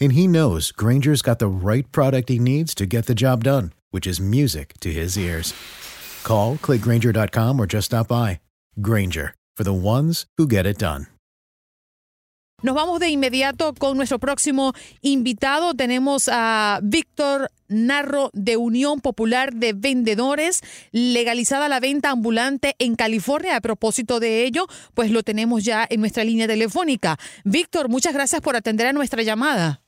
and he knows Granger's got the right product he needs to get the job done, which is music to his ears. Call, clickgranger.com, or just stop by. Granger, for the ones who get it done. Nos vamos de inmediato con nuestro próximo invitado. Tenemos a Víctor Narro de Unión Popular de Vendedores, legalizada la venta ambulante en California. A propósito de ello, pues lo tenemos ya en nuestra línea telefónica. Víctor, muchas gracias por atender a nuestra llamada.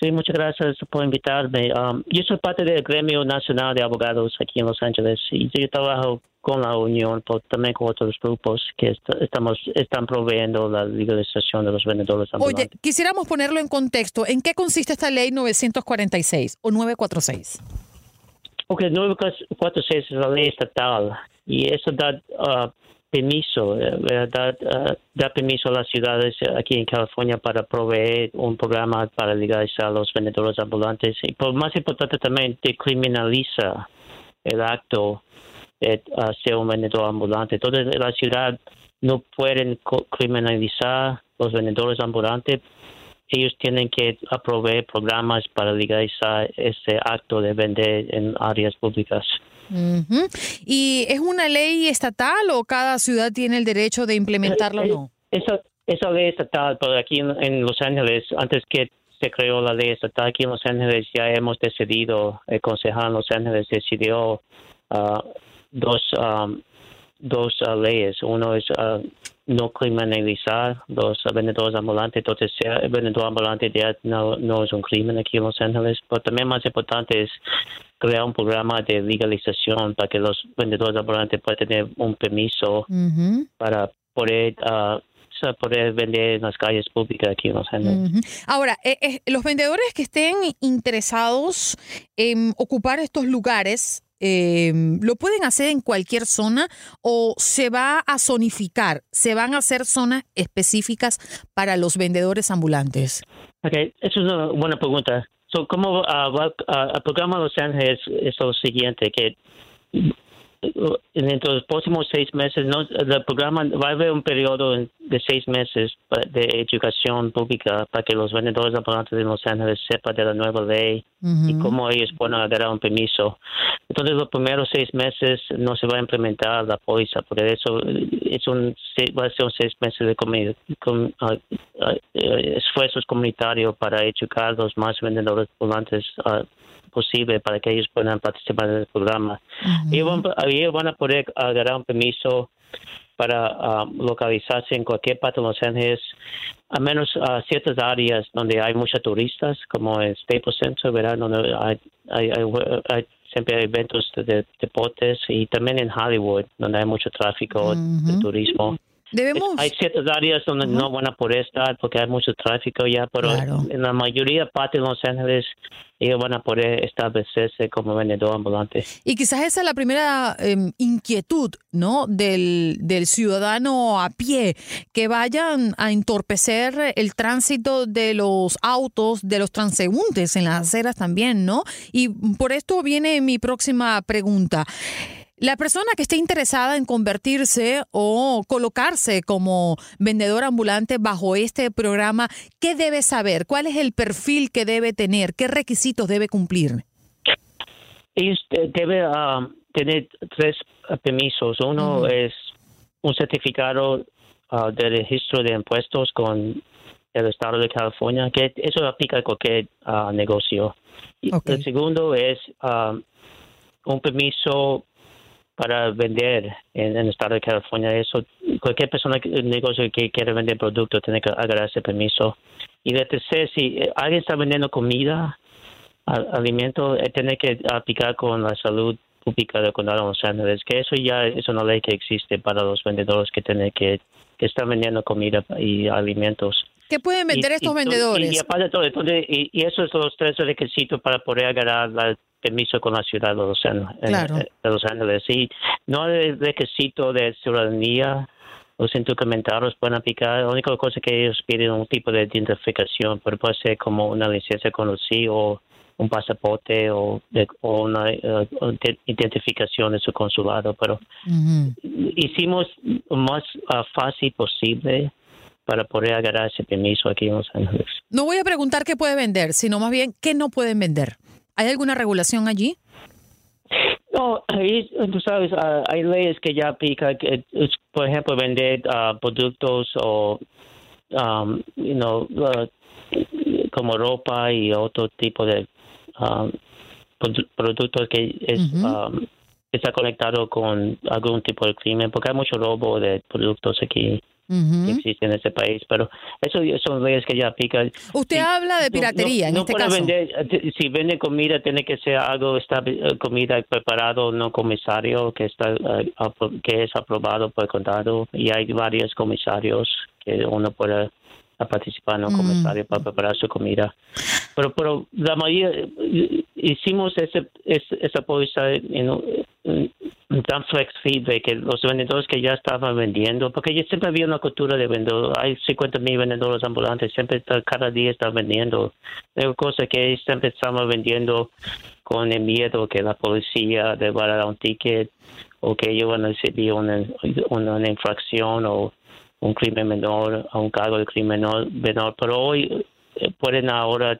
Sí, muchas gracias por invitarme. Um, yo soy parte del Gremio Nacional de Abogados aquí en Los Ángeles y yo trabajo con la Unión, pero también con otros grupos que estamos están proveyendo la legalización de los vendedores ambulantes. Oye, quisiéramos ponerlo en contexto. ¿En qué consiste esta ley 946 o 946? Ok, 946 es la ley estatal y eso da uh, permiso, eh, da, eh, da, permiso a las ciudades aquí en California para proveer un programa para legalizar a los vendedores ambulantes y por más importante también criminaliza el acto de ser un vendedor ambulante. Entonces la ciudad no pueden criminalizar los vendedores ambulantes ellos tienen que proveer programas para legalizar ese acto de vender en áreas públicas. ¿Y es una ley estatal o cada ciudad tiene el derecho de implementarlo o no? Esa, esa ley estatal, pero aquí en, Los Ángeles, antes que se creó la ley estatal aquí en Los Ángeles, ya hemos decidido, el concejal en Los Ángeles decidió uh, dos, um, dos uh, leyes. Uno es uh, no criminalizar los vendedores ambulantes. Entonces, ser vendedor ambulante ya no, no es un crimen aquí en Los Ángeles. Pero también más importante es crear un programa de legalización para que los vendedores ambulantes puedan tener un permiso para poder uh, poder vender en las calles públicas aquí en Los Ángeles. Ahora, eh, eh, los vendedores que estén interesados en ocupar estos lugares, eh, ¿lo pueden hacer en cualquier zona o se va a zonificar? ¿Se van a hacer zonas específicas para los vendedores ambulantes? Ok, esa es una buena pregunta. So, ¿Cómo uh, el programa Los Ángeles es lo siguiente? que en los próximos seis meses, no, el programa va a haber un periodo de seis meses de educación pública para que los vendedores ambulantes de Los Ángeles sepan de la nueva ley y cómo ellos pueden agarrar un permiso. Entonces, los primeros seis meses no se va a implementar la póliza, por eso es un, va a ser un seis meses de ah, ah, esfuerzos comunitarios para educar a los más vendedores ambulantes uh, posible para que ellos puedan participar en el programa. Ellos, van, a poder agarrar un permiso para um, localizarse en cualquier parte de Los Ángeles, a menos a ciertas áreas donde hay muchos turistas, como el Staples Center, ¿verdad? Donde hay, siempre hay eventos de, deportes y también en Hollywood, donde hay mucho tráfico de turismo. Hay ciertas áreas donde no van a poder estar porque hay mucho tráfico ya, pero en la mayoría parte de Los Ángeles ellos van a poder establecerse como vendedor ambulante. Y quizás esa es la primera em, inquietud, ¿no? Del, del ciudadano a pie, que vayan a entorpecer el tránsito de los autos, de los transeúntes en las aceras también, ¿no? Y por esto viene mi próxima pregunta. La persona que esté interesada en convertirse o colocarse como vendedor ambulante bajo este programa, ¿qué debe saber? ¿Cuál es el perfil que debe tener? ¿Qué requisitos debe cumplir? debe um, tener tres permisos. Uno es un certificado uh, de registro de impuestos con el estado de California, que eso aplica a cualquier ah, negocio. El segundo es ah, un permiso para vender en, en el estado de California. Eso, cualquier persona, que- negocio que quiere vender productos tiene que agarrar ese permiso. Y de tercer, si eh, alguien está vendiendo comida, a- alimento, eh, tiene que aplicar con la salud pública del condado de Los Ángeles, que eso ya es una ley que existe para los vendedores que tienen que, que están vendiendo comida y alimentos. ¿Qué pueden vender Y- estos y- vendedores? Y, aparte de todo, entonces, y, esos son los tres requisitos para poder agarrar la- permiso con la ciudad de Los Ángeles. Claro. de Los Ángeles. Y no hay requisito de ciudadanía. Los indocumentarios pueden aplicar. La única cosa que ellos piden es un tipo de identificación, pero puede ser como una licencia conocida o un pasaporte o, de- o una eh, de- identificación de su consulado. Pero hicimos lo más ah, fácil posible para poder agarrar ese permiso aquí en Los Ángeles. No voy a preguntar qué puede vender, sino más bien qué no pueden vender. ¿Hay alguna regulación allí? No, ahí, tú sabes, ah, hay leyes que ya aplican, que, por ejemplo, vender ah, productos o, um, you know, ah, como ropa y otro tipo de um, produ- productos que es, um, está conectado con algún tipo de crimen, porque hay mucho robo de productos aquí que existe en ese país, pero eso son leyes que ya aplican. Usted Sí. habla de No- piratería no, en no este puede caso. vender, si vende comida, tiene que ser algo, estabi- eh, comida preparado, no comisario, que está eh, que es aprobado por el condado. Y hay varios comisarios que uno puede a participar en un Mm. comisario para preparar su comida. Pero, pero la mayoría, eh, hicimos ese, esa póliza en- en tan flexible que los vendedores que ya estaban vendiendo, porque ya siempre había una cultura de vendedor, hay 50 mil vendedores ambulantes, siempre cada día están vendiendo. Hay cosa que siempre estamos vendiendo con el miedo que la policía le va a dar un ticket o que ellos van a recibir una, una infracción o un crimen menor, a un cargo de crimen menor, menor. pero hoy eh, pueden ahora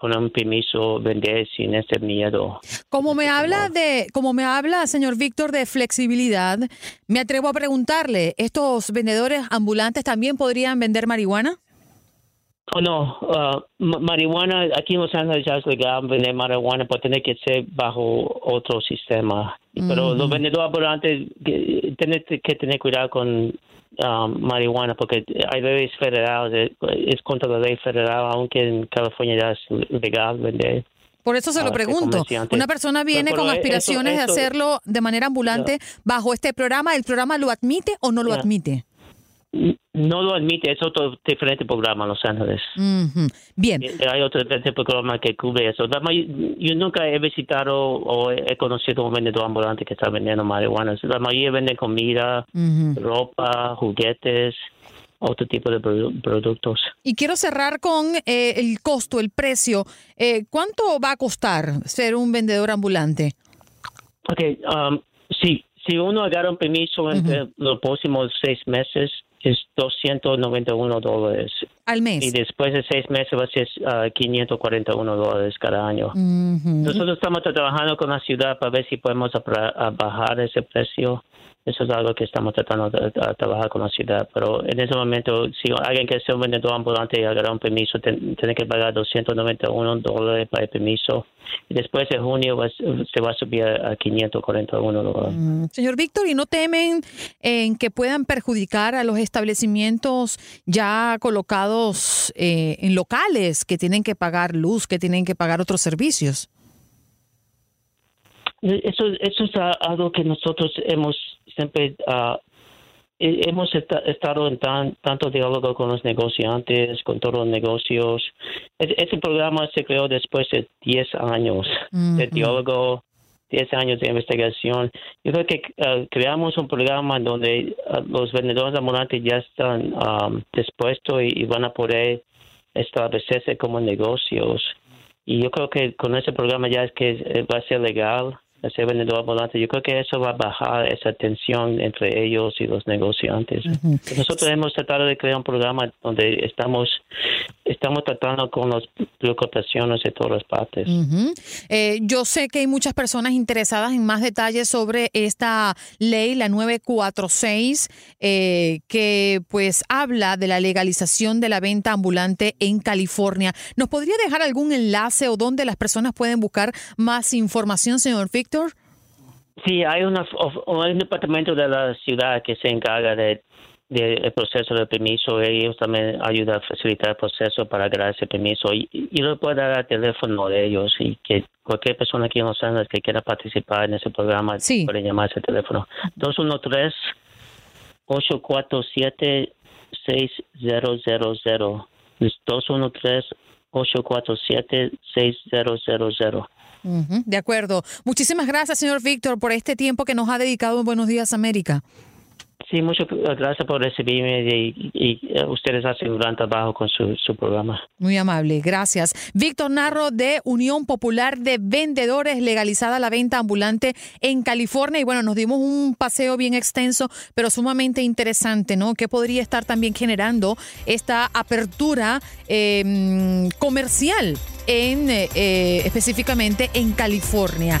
con un permiso vender sin ese miedo. Como me habla de, como me habla, señor Víctor, de flexibilidad, me atrevo a preguntarle, ¿estos vendedores ambulantes también podrían vender marihuana? Oh, no, ma- marihuana, aquí en Los Ángeles ya es legal vender marihuana, pero tiene que ser bajo otro sistema. Pero los vendedores ambulantes tienen que tener cuidado con ah, marihuana porque hay leyes federales, eh, es contra la ley federal, aunque en California ya es legal vender. Por eso se lo qué pregunto. Una persona viene con eso- aspiraciones de hacerlo de manera ambulante bajo este programa. ¿El programa lo admite o no lo admite? No lo admite, es otro diferente programa en Los Ángeles. Bien. Eh, Hay otro diferente programa que cubre eso. Yo nunca he visitado o he conocido un vendedor ambulante que está vendiendo marihuana. La mayoría venden comida, ropa, juguetes, otro tipo de produ- productos. Y quiero cerrar con eh, el costo, el precio. Eh, ¿Cuánto va a costar ser un vendedor ambulante? Ok, um, si, si uno agarra un permiso entre los próximos seis meses, es 291 dólares. Al Y mes. después de seis meses va a ser ah, 541 dólares cada año. Nosotros estamos trabajando con la ciudad para ver si podemos a bajar ese precio. Eso es algo que estamos tratando de, de trabajar con la ciudad. Pero en ese momento, si alguien quiere ser un vendedor ambulante y agarrar un permiso, ten- tiene que pagar 291 dólares para el permiso. Y después de junio va- se va a subir a 541 dólares. Mm, Señor Víctor, ¿y no temen en que puedan perjudicar a los establecimientos ya colocados eh, en locales que tienen que pagar luz, que tienen que pagar otros servicios? Eso, eso es algo que nosotros hemos siempre he- hemos esta- estado en tan, tanto diálogo con los negociantes, con todos los negocios. E- Ese programa se creó después de 10 años de Ujú. diálogo, 10 años de investigación. Yo creo que ah, creamos un programa donde ah, los vendedores ambulantes ya están ah, dispuestos y, y van a poder establecerse como negocios. Y yo creo que con ese programa ya es que eh, va a ser legal ese vendedor ambulante. Yo creo que eso va a bajar esa tensión entre ellos y los negociantes. Nosotros hemos tratado de crear un programa donde estamos estamos tratando con las preocupaciones de todas las partes. Eh, yo sé que hay muchas personas interesadas en más detalles sobre esta ley, la 946, eh, que pues habla de la legalización de la venta ambulante en California. ¿Nos podría dejar algún enlace o donde las personas pueden buscar más información, señor Víctor? Sí, hay, una, un departamento de la ciudad que se encarga de del proceso de permiso, ellos también ayudan a facilitar el proceso para ganar ese permiso. Y, y le puedo dar el teléfono de ellos y que cualquier persona aquí en Los Ángeles que quiera participar en ese programa puede llamar a ese teléfono. 213-847-6000. 213-847-6000. de acuerdo. Muchísimas gracias, señor Víctor, por este tiempo que nos ha dedicado en Buenos Días, América. Sí, muchas gracias por recibirme y, eh, ustedes hacen un gran trabajo con su, su, programa. Muy amable, gracias. Víctor Narro de Unión Popular de Vendedores, legalizada la venta ambulante en California. Y bueno, nos dimos un paseo bien extenso, pero sumamente interesante, ¿no? ¿Qué podría estar también generando esta apertura em, comercial en eh, específicamente en California?